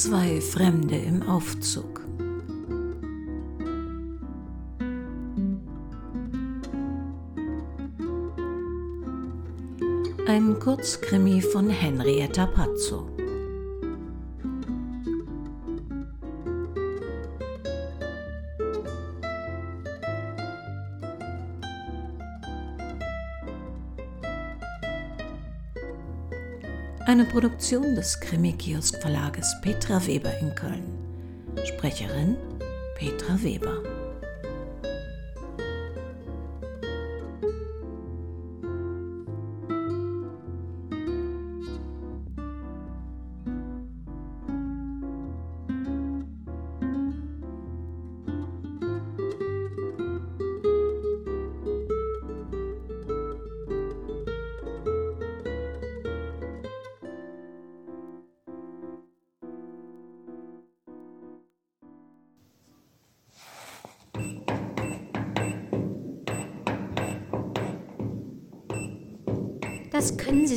Zwei Fremde im Aufzug. Ein Kurzkrimi von Henrietta Pazzo. Eine Produktion des Krimi-Kiosk-Verlages Petra Weber in Köln. Sprecherin Petra Weber.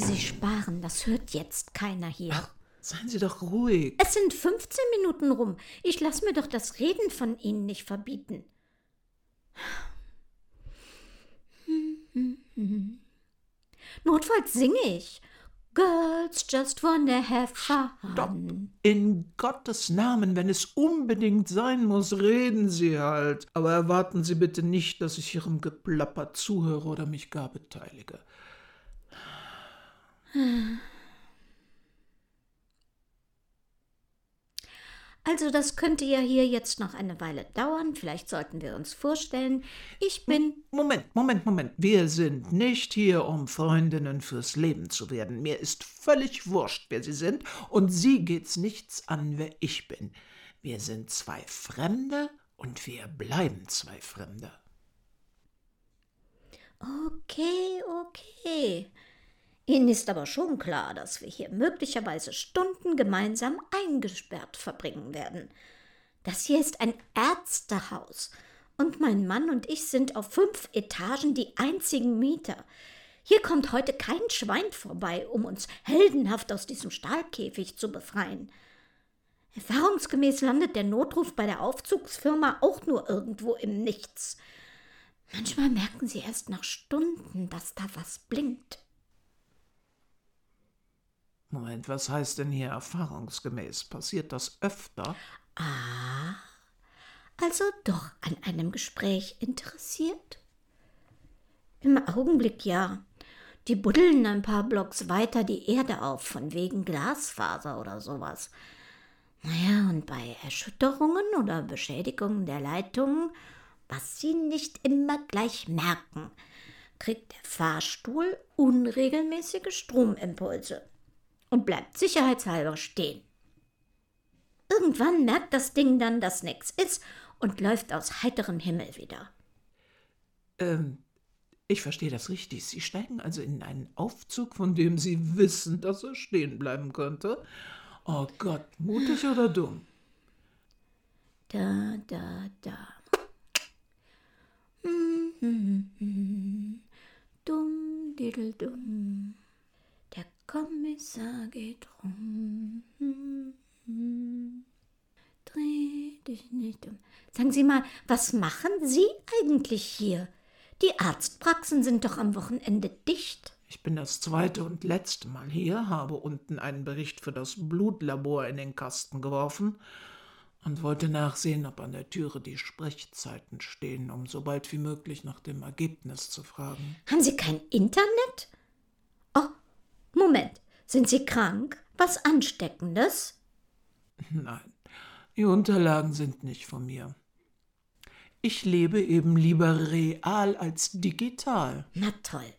Sich sparen. Das hört jetzt keiner hier. Ach, seien Sie doch ruhig. Es sind 15 Minuten rum. Ich lasse mir doch das Reden von Ihnen nicht verbieten. Notfalls singe ich. Girls just wanna have fun. Stopp. In Gottes Namen, wenn es unbedingt sein muss, reden Sie halt. Aber erwarten Sie bitte nicht, dass ich Ihrem Geplapper zuhöre oder mich gar beteilige. Also das könnte ja hier jetzt noch eine Weile dauern. Vielleicht sollten wir uns vorstellen, ich bin... Moment, Moment, Moment. Wir sind nicht hier, um Freundinnen fürs Leben zu werden. Mir ist völlig wurscht, wer Sie sind, und Sie geht's nichts an, wer ich bin. Wir sind zwei Fremde und wir bleiben zwei Fremde. Okay, okay. Ihnen ist aber schon klar, dass wir hier möglicherweise Stunden gemeinsam eingesperrt verbringen werden. Das hier ist ein Ärztehaus und mein Mann und ich sind auf fünf Etagen die einzigen Mieter. Hier kommt heute kein Schwein vorbei, um uns heldenhaft aus diesem Stahlkäfig zu befreien. Erfahrungsgemäß landet der Notruf bei der Aufzugsfirma auch nur irgendwo im Nichts. Manchmal merken sie erst nach Stunden, dass da was blinkt. Moment, was heißt denn hier erfahrungsgemäß? Passiert das öfter? Ah, also doch an einem Gespräch interessiert? Im Augenblick ja. Die buddeln ein paar Blocks weiter die Erde auf, von wegen Glasfaser oder sowas. Naja, und bei Erschütterungen oder Beschädigungen der Leitungen, was sie nicht immer gleich merken, kriegt der Fahrstuhl unregelmäßige Stromimpulse und bleibt sicherheitshalber stehen. Irgendwann merkt das Ding dann, dass nichts ist und läuft aus heiterem Himmel wieder. Ähm, ich verstehe das richtig. Sie steigen also in einen Aufzug, von dem Sie wissen, dass er stehen bleiben könnte. Oh Gott, mutig oder dumm? Da, da, da. Dumm, diddle, dumm. Kommissar geht rum. Dreh dich nicht um. Sagen Sie mal, was machen Sie eigentlich hier? Die Arztpraxen sind doch am Wochenende dicht. Ich bin das zweite und letzte Mal hier, habe unten einen Bericht für das Blutlabor in den Kasten geworfen und wollte nachsehen, ob an der Türe die Sprechzeiten stehen, um so bald wie möglich nach dem Ergebnis zu fragen. Haben Sie kein Internet? Moment. Sind Sie krank? Was Ansteckendes? Nein, die Unterlagen sind nicht von mir. Ich lebe eben lieber real als digital. Na toll.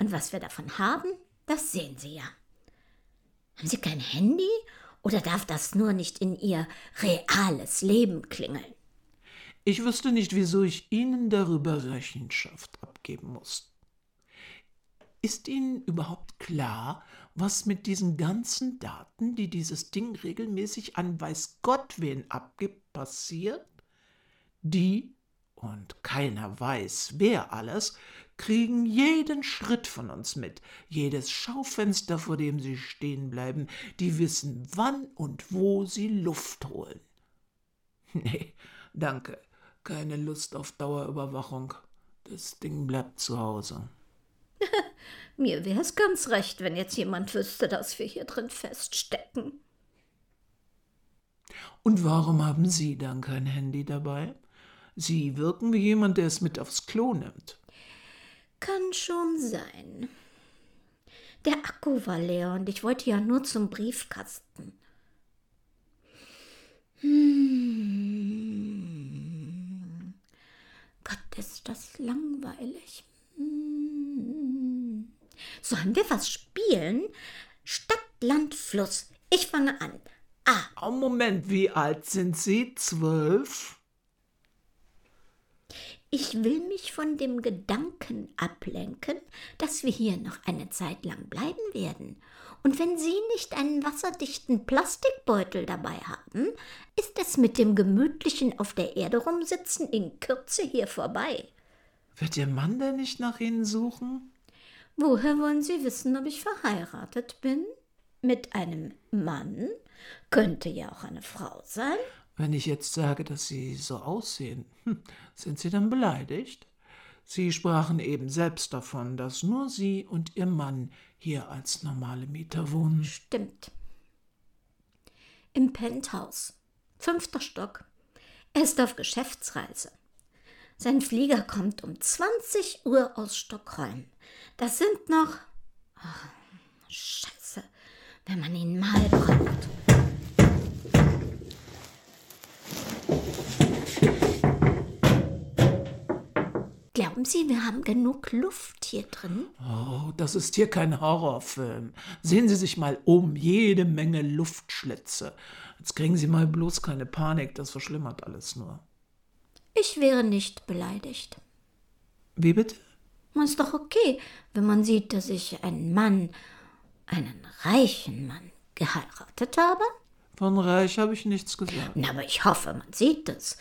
Und was wir davon haben, das sehen Sie ja. Haben Sie kein Handy oder darf das nur nicht in Ihr reales Leben klingeln? Ich wüsste nicht, wieso ich Ihnen darüber Rechenschaft abgeben muss. Ist Ihnen überhaupt klar, was mit diesen ganzen Daten, die dieses Ding regelmäßig an weiß Gott wen abgibt, passiert? Die, und keiner weiß, wer alles, kriegen jeden Schritt von uns mit, jedes Schaufenster, vor dem sie stehen bleiben, die wissen, wann und wo sie Luft holen. Nee, danke, keine Lust auf Dauerüberwachung. Das Ding bleibt zu Hause. Mir wär's ganz recht, wenn jetzt jemand wüsste, dass wir hier drin feststecken. Und warum haben Sie dann kein Handy dabei? Sie wirken wie jemand, der es mit aufs Klo nimmt. Kann schon sein. Der Akku war leer und ich wollte ja nur zum Briefkasten. Hm. Gott, ist das langweilig. Hm. Sollen wir was spielen? Stadt, Land, Fluss. Ich fange an. Ah. Oh, Moment, wie alt sind Sie? Zwölf? Ich will mich von dem Gedanken ablenken, dass wir hier noch eine Zeit lang bleiben werden. Und wenn Sie nicht einen wasserdichten Plastikbeutel dabei haben, ist es mit dem gemütlichen auf der Erde rumsitzen in Kürze hier vorbei. Wird Ihr Mann denn nicht nach Ihnen suchen? Woher wollen Sie wissen, ob ich verheiratet bin? Mit einem Mann? Könnte ja auch eine Frau sein. Wenn ich jetzt sage, dass Sie so aussehen, hm, sind Sie dann beleidigt? Sie sprachen eben selbst davon, dass nur Sie und Ihr Mann hier als normale Mieter wohnen. Stimmt. Im Penthouse. Fünfter Stock. Er ist auf Geschäftsreise. Sein Flieger kommt um 20 Uhr aus Stockholm. Das sind noch. Oh, Scheiße, wenn man ihn mal braucht. Glauben Sie, wir haben genug Luft hier drin? Oh, das ist hier kein Horrorfilm. Sehen Sie sich mal um, jede Menge Luftschlitze. Jetzt kriegen Sie mal bloß keine Panik, das verschlimmert alles nur. Ich wäre nicht beleidigt. Wie bitte? Ist doch okay, wenn man sieht, dass ich einen Mann, einen reichen Mann, geheiratet habe. Von reich habe ich nichts gesagt. Na, aber ich hoffe, man sieht es.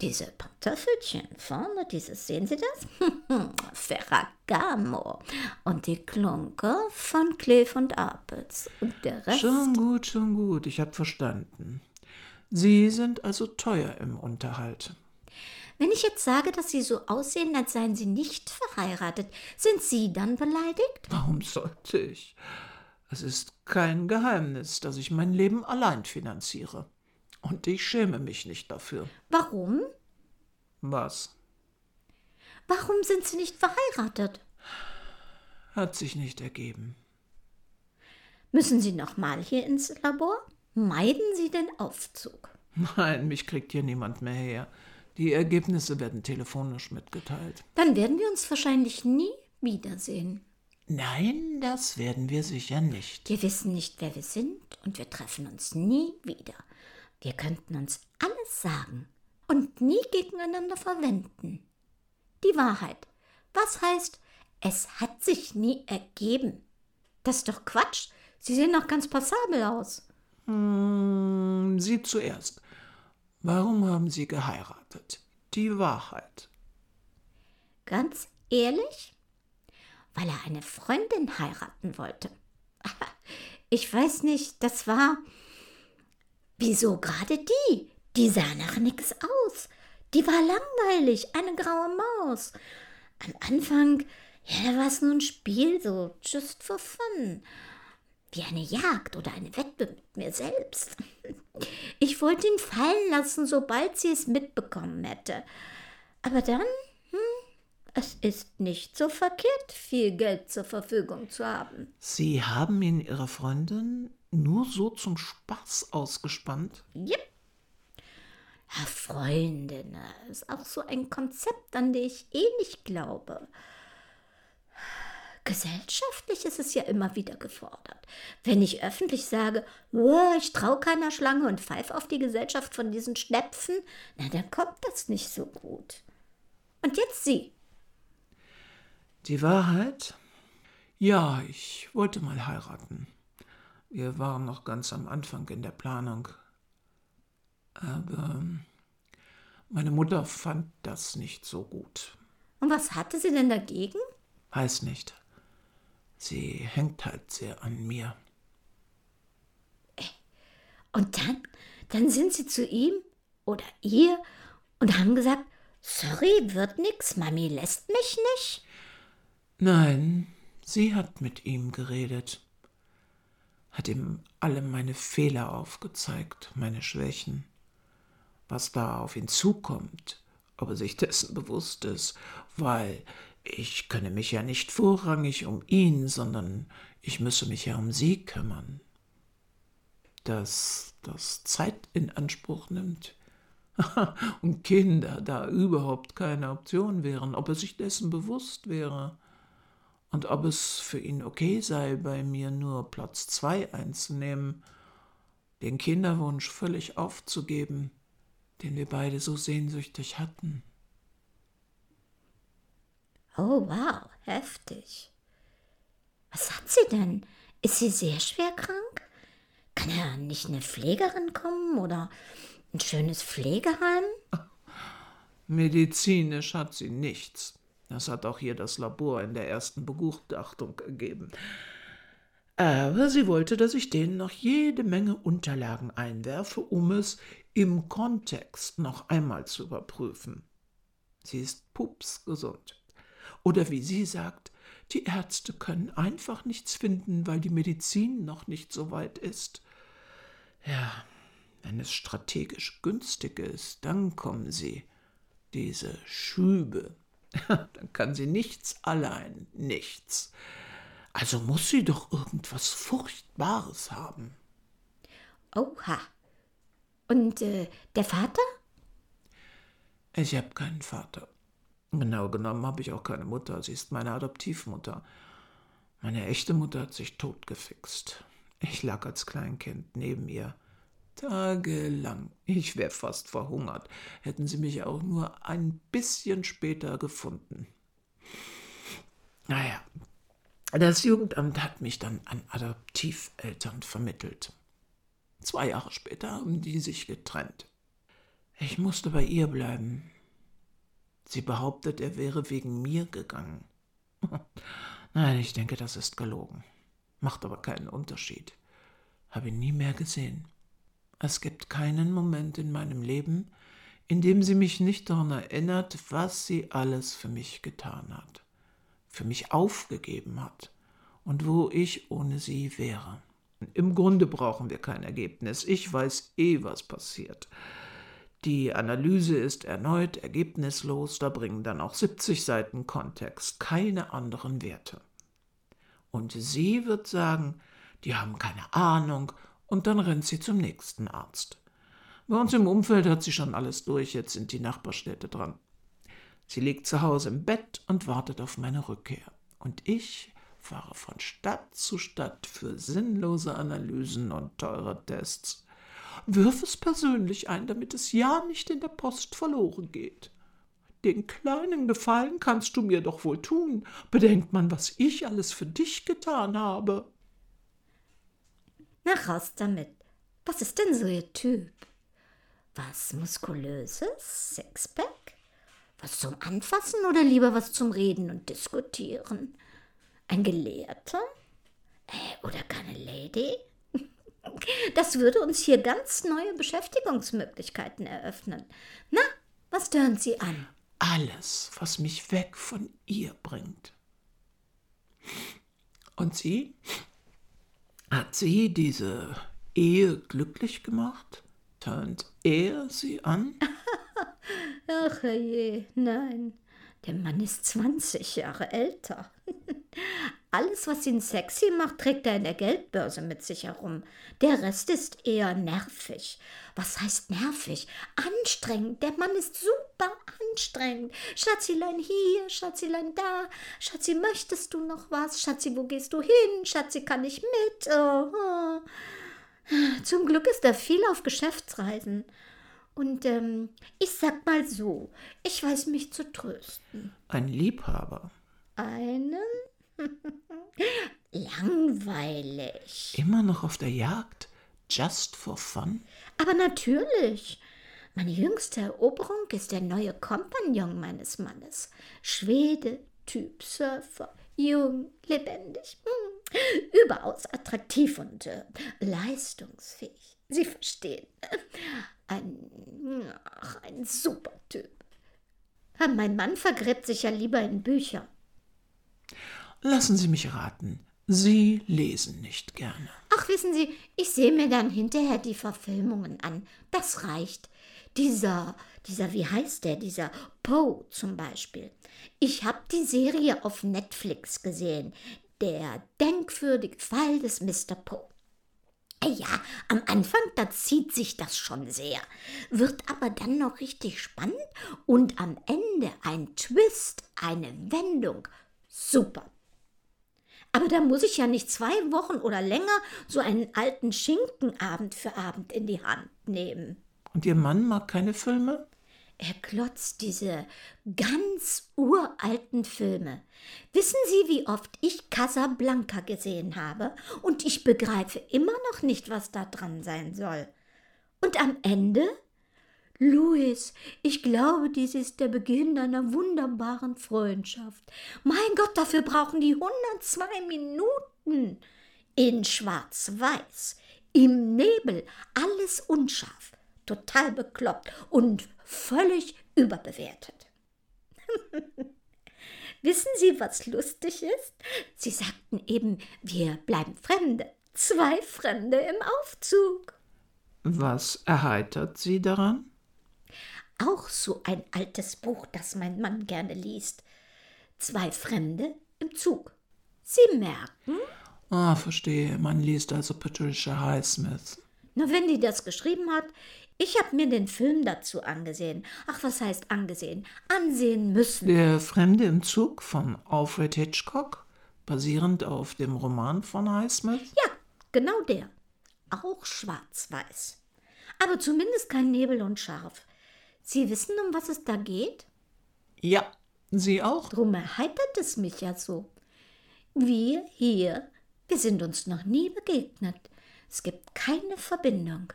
Diese Pantoffelchen vorne, dieses, sehen Sie das? Ferragamo. Und die Klunke von Kleef und Apels. Und der Rest. Schon gut, schon gut, ich habe verstanden. Sie sind also teuer im Unterhalt. Wenn ich jetzt sage, dass Sie so aussehen, als seien Sie nicht verheiratet, sind Sie dann beleidigt? Warum sollte ich? Es ist kein Geheimnis, dass ich mein Leben allein finanziere. Und ich schäme mich nicht dafür. Warum? Was? Warum sind Sie nicht verheiratet? Hat sich nicht ergeben. Müssen Sie noch mal hier ins Labor? Meiden Sie den Aufzug? Nein, mich kriegt hier niemand mehr her. Die Ergebnisse werden telefonisch mitgeteilt. Dann werden wir uns wahrscheinlich nie wiedersehen. Nein, das werden wir sicher nicht. Wir wissen nicht, wer wir sind und wir treffen uns nie wieder. Wir könnten uns alles sagen und nie gegeneinander verwenden. Die Wahrheit. Was heißt, es hat sich nie ergeben? Das ist doch Quatsch. Sie sehen doch ganz passabel aus. Hm, Sie zuerst. Warum haben Sie geheiratet? Die Wahrheit. Ganz ehrlich? Weil er eine Freundin heiraten wollte. Ich weiß nicht, das war. Wieso gerade die? Die sah nach nichts aus. Die war langweilig, eine graue Maus. Am Anfang, ja, da war es nur ein Spiel, so just for fun. Wie eine Jagd oder eine Wette mit mir selbst. Ich wollte ihn fallen lassen, sobald sie es mitbekommen hätte. Aber dann, hm, es ist nicht so verkehrt, viel Geld zur Verfügung zu haben. Sie haben ihn Ihrer Freundin nur so zum Spaß ausgespannt? Jep. Ja, Freundin, ist auch so ein Konzept, an das ich eh nicht glaube. Gesellschaftlich ist es ja immer wieder gefordert. Wenn ich öffentlich sage, oh, ich traue keiner Schlange und pfeife auf die Gesellschaft von diesen Schnepfen, na, dann kommt das nicht so gut. Und jetzt Sie. Die Wahrheit? Ja, ich wollte mal heiraten. Wir waren noch ganz am Anfang in der Planung. Aber meine Mutter fand das nicht so gut. Und was hatte sie denn dagegen? Weiß nicht. Sie hängt halt sehr an mir. Und dann, dann sind sie zu ihm oder ihr und haben gesagt, sorry, wird nix, Mami lässt mich nicht. Nein, sie hat mit ihm geredet, hat ihm alle meine Fehler aufgezeigt, meine Schwächen, was da auf ihn zukommt, ob er sich dessen bewusst ist, weil ich könne mich ja nicht vorrangig um ihn, sondern ich müsse mich ja um sie kümmern. Dass das Zeit in Anspruch nimmt. und Kinder da überhaupt keine Option wären, ob er sich dessen bewusst wäre und ob es für ihn okay sei, bei mir nur Platz zwei einzunehmen, den Kinderwunsch völlig aufzugeben, den wir beide so sehnsüchtig hatten. Oh, wow, heftig. Was hat sie denn? Ist sie sehr schwer krank? Kann ja nicht eine Pflegerin kommen oder ein schönes Pflegeheim? Medizinisch hat sie nichts. Das hat auch hier das Labor in der ersten Begutachtung ergeben. Aber sie wollte, dass ich denen noch jede Menge Unterlagen einwerfe, um es im Kontext noch einmal zu überprüfen. Sie ist pupsgesund. Oder wie sie sagt, die Ärzte können einfach nichts finden, weil die Medizin noch nicht so weit ist. Ja, wenn es strategisch günstig ist, dann kommen sie, diese Schübe. dann kann sie nichts allein, nichts. Also muss sie doch irgendwas Furchtbares haben. Oha. Und äh, der Vater? Ich habe keinen Vater. Genau genommen habe ich auch keine Mutter. Sie ist meine Adoptivmutter. Meine echte Mutter hat sich totgefixt. Ich lag als Kleinkind neben ihr. Tagelang. Ich wäre fast verhungert. Hätten sie mich auch nur ein bisschen später gefunden. Naja, das Jugendamt hat mich dann an Adoptiveltern vermittelt. Zwei Jahre später haben die sich getrennt. Ich musste bei ihr bleiben. Sie behauptet, er wäre wegen mir gegangen. Nein, ich denke, das ist gelogen. Macht aber keinen Unterschied. Habe ihn nie mehr gesehen. Es gibt keinen Moment in meinem Leben, in dem sie mich nicht daran erinnert, was sie alles für mich getan hat, für mich aufgegeben hat und wo ich ohne sie wäre. Im Grunde brauchen wir kein Ergebnis. Ich weiß eh, was passiert. Die Analyse ist erneut ergebnislos, da bringen dann auch 70 Seiten Kontext keine anderen Werte. Und sie wird sagen, die haben keine Ahnung, und dann rennt sie zum nächsten Arzt. Bei uns im Umfeld hat sie schon alles durch, jetzt sind die Nachbarstädte dran. Sie liegt zu Hause im Bett und wartet auf meine Rückkehr. Und ich fahre von Stadt zu Stadt für sinnlose Analysen und teure Tests. Wirf es persönlich ein, damit es ja nicht in der Post verloren geht. Den kleinen Gefallen kannst du mir doch wohl tun. Bedenkt man, was ich alles für dich getan habe. Na raus damit. Was ist denn so Ihr Typ? Was Muskulöses? Sixpack? Was zum Anfassen oder lieber was zum Reden und Diskutieren? Ein Gelehrter? Äh, oder keine Lady? Das würde uns hier ganz neue Beschäftigungsmöglichkeiten eröffnen. Na, was tören Sie an? Alles, was mich weg von ihr bringt. Und sie? Hat sie diese Ehe glücklich gemacht? Tönt er sie an? Ach je, nein. Der Mann ist 20 Jahre älter. Alles, was ihn sexy macht, trägt er in der Geldbörse mit sich herum. Der Rest ist eher nervig. Was heißt nervig? Anstrengend. Der Mann ist super anstrengend. Schatzilein hier, Schatzilein da. Schatzi, möchtest du noch was? Schatzi, wo gehst du hin? Schatzi, kann ich mit? Oh, oh. Zum Glück ist er viel auf Geschäftsreisen. Und ähm, ich sag mal so, ich weiß mich zu trösten. Ein Liebhaber. Einen? Langweilig. Immer noch auf der Jagd? Just for fun? Aber natürlich. Meine jüngste Eroberung ist der neue Kompagnon meines Mannes. Schwede, Typ Surfer, jung, lebendig, hm, überaus attraktiv und äh, leistungsfähig. Sie verstehen. Ein, ach, ein super Typ. Mein Mann vergräbt sich ja lieber in Bücher. Lassen Sie mich raten. Sie lesen nicht gerne. Ach, wissen Sie, ich sehe mir dann hinterher die Verfilmungen an. Das reicht. Dieser, dieser, wie heißt der, dieser Poe zum Beispiel. Ich habe die Serie auf Netflix gesehen. Der denkwürdige Fall des Mr. Poe. Ja, am Anfang, da zieht sich das schon sehr, wird aber dann noch richtig spannend und am Ende ein Twist, eine Wendung. Super. Aber da muss ich ja nicht zwei Wochen oder länger so einen alten Schinken Abend für Abend in die Hand nehmen. Und Ihr Mann mag keine Filme? Er glotzt diese ganz uralten Filme. Wissen Sie, wie oft ich Casablanca gesehen habe? Und ich begreife immer noch nicht, was da dran sein soll. Und am Ende? Louis, ich glaube, dies ist der Beginn einer wunderbaren Freundschaft. Mein Gott, dafür brauchen die 102 Minuten. In Schwarz-Weiß, im Nebel, alles unscharf, total bekloppt und völlig überbewertet. Wissen Sie, was lustig ist? Sie sagten eben, wir bleiben Fremde. Zwei Fremde im Aufzug. Was erheitert Sie daran? Auch so ein altes Buch, das mein Mann gerne liest. Zwei Fremde im Zug. Sie merken? Ah, verstehe. Man liest also Patricia Highsmith. Na, wenn die das geschrieben hat, ich habe mir den Film dazu angesehen. Ach, was heißt angesehen? Ansehen müssen. Der Fremde im Zug von Alfred Hitchcock, basierend auf dem Roman von Highsmith? Ja, genau der. Auch schwarz-weiß. Aber zumindest kein Nebel und scharf. Sie wissen, um was es da geht? Ja, Sie auch? Drum erheitert es mich ja so. Wir hier, wir sind uns noch nie begegnet. Es gibt keine Verbindung.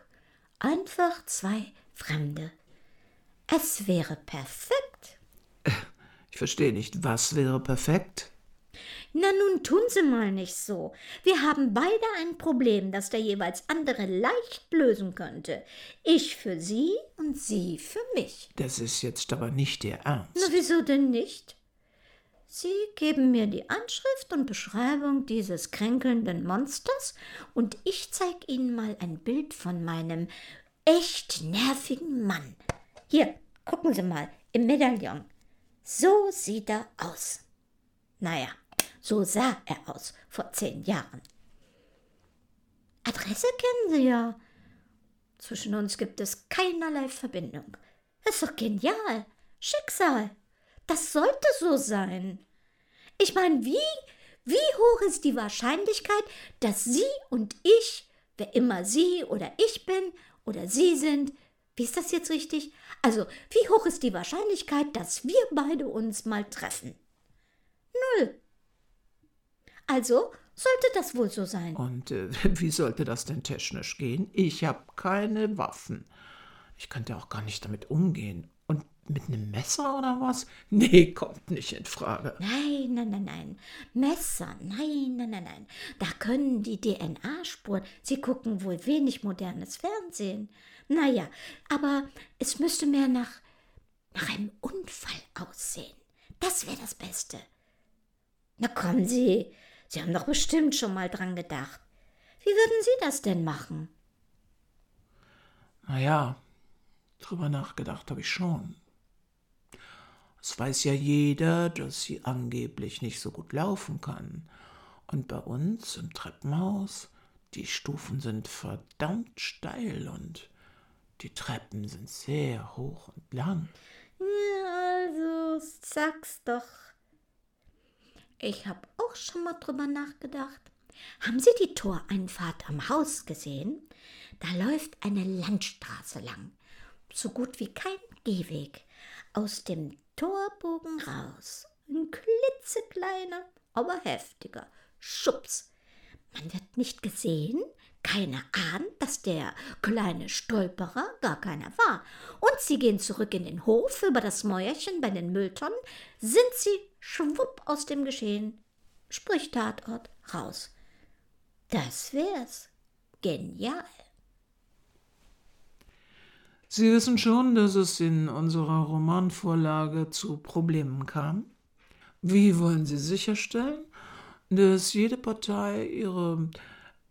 Einfach zwei Fremde. Es wäre perfekt. Ich verstehe nicht, was wäre perfekt? Na nun tun Sie mal nicht so. Wir haben beide ein Problem, das der jeweils andere leicht lösen könnte. Ich für Sie und Sie für mich. Das ist jetzt aber nicht Ihr Ernst. Na wieso denn nicht? Sie geben mir die Anschrift und Beschreibung dieses kränkelnden Monsters und ich zeige Ihnen mal ein Bild von meinem echt nervigen Mann. Hier, gucken Sie mal, im Medaillon. So sieht er aus. Naja, so sah er aus vor zehn Jahren. Adresse kennen Sie ja. Zwischen uns gibt es keinerlei Verbindung. Ist doch genial. Schicksal. Das sollte so sein. Ich meine, wie, wie hoch ist die Wahrscheinlichkeit, dass Sie und ich, wer immer Sie oder ich bin oder Sie sind, wie ist das jetzt richtig? Also, wie hoch ist die Wahrscheinlichkeit, dass wir beide uns mal treffen? Null. Also sollte das wohl so sein. Und äh, wie sollte das denn technisch gehen? Ich habe keine Waffen. Ich könnte auch gar nicht damit umgehen. Und mit einem Messer oder was? Nee, kommt nicht in Frage. Nein, nein, nein, nein. Messer, nein, nein, nein, nein. Da können die DNA-Spuren. Sie gucken wohl wenig modernes Fernsehen. Naja, aber es müsste mehr nach, nach einem Unfall aussehen. Das wäre das Beste. Na kommen Sie, Sie haben doch bestimmt schon mal dran gedacht. Wie würden Sie das denn machen? Na ja, drüber nachgedacht habe ich schon. Es weiß ja jeder, dass sie angeblich nicht so gut laufen kann. Und bei uns im Treppenhaus, die Stufen sind verdammt steil und die Treppen sind sehr hoch und lang. Ja, also, sag's doch. Ich habe auch schon mal drüber nachgedacht. Haben Sie die Toreinfahrt am Haus gesehen? Da läuft eine Landstraße lang, so gut wie kein Gehweg. Aus dem Torbogen raus. Ein klitzekleiner, aber heftiger Schubs. Man wird nicht gesehen, keiner ahnt, dass der kleine Stolperer gar keiner war. Und sie gehen zurück in den Hof über das Mäuerchen bei den Mülltonnen, sind sie schwupp aus dem Geschehen sprich Tatort, raus. Das wär's. Genial. Sie wissen schon, dass es in unserer Romanvorlage zu Problemen kam. Wie wollen Sie sicherstellen, dass jede Partei ihre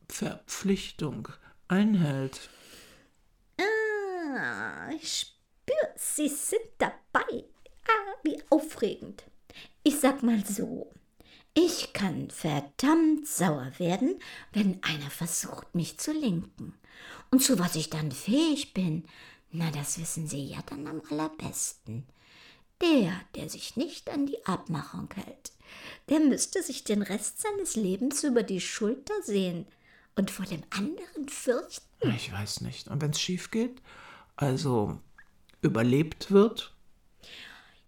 Verpflichtung einhält? Ah, ich spür, Sie sind dabei. Ah, wie aufregend. Ich sag mal so. Ich kann verdammt sauer werden, wenn einer versucht, mich zu lenken. Und zu was ich dann fähig bin, na, das wissen Sie ja dann am allerbesten. Der, der sich nicht an die Abmachung hält, der müsste sich den Rest seines Lebens über die Schulter sehen und vor dem anderen fürchten. Ich weiß nicht. Und wenn es schief geht, also überlebt wird?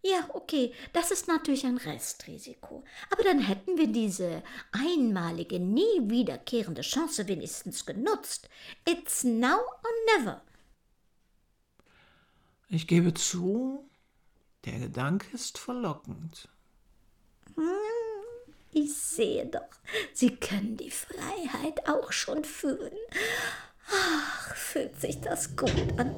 Ja, okay, das ist natürlich ein Restrisiko. Aber dann hätten wir diese einmalige, nie wiederkehrende Chance wenigstens genutzt. It's now or never. Ich gebe zu, der Gedanke ist verlockend. Hm, ich sehe doch, Sie können die Freiheit auch schon fühlen. Ach, fühlt sich das gut an.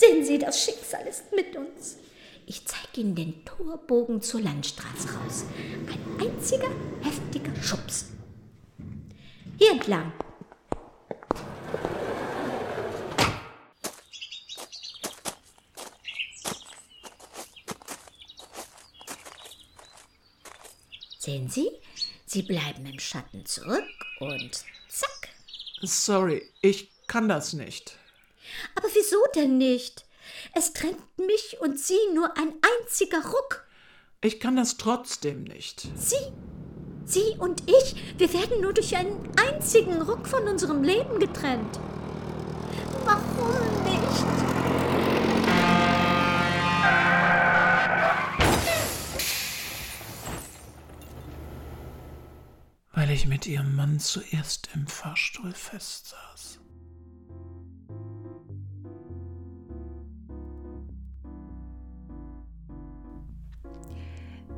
Sehen Sie, das Schicksal ist mit uns. Ich zeige Ihnen den Torbogen zur Landstraße raus. Ein einziger heftiger Schubs. Hier entlang. Sehen Sie, Sie bleiben im Schatten zurück und zack. Sorry, ich kann das nicht. Aber wieso denn nicht? Es trennt mich und Sie nur ein einziger Ruck. Ich kann das trotzdem nicht. Sie, Sie und ich, wir werden nur durch einen einzigen Ruck von unserem Leben getrennt. Warum nicht? Weil ich mit ihrem Mann zuerst im Fahrstuhl festsaß.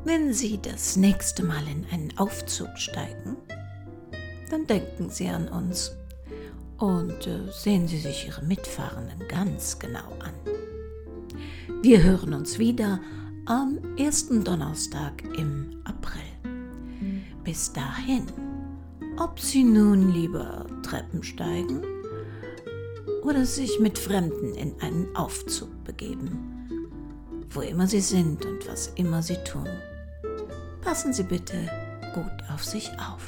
Wenn Sie das nächste Mal in einen Aufzug steigen, dann denken Sie an uns und äh, sehen Sie sich Ihre Mitfahrenden ganz genau an. Wir hören uns wieder am ersten Donnerstag im April. Bis dahin, ob Sie nun lieber Treppen steigen oder sich mit Fremden in einen Aufzug begeben, wo immer Sie sind und was immer Sie tun, passen Sie bitte gut auf sich auf.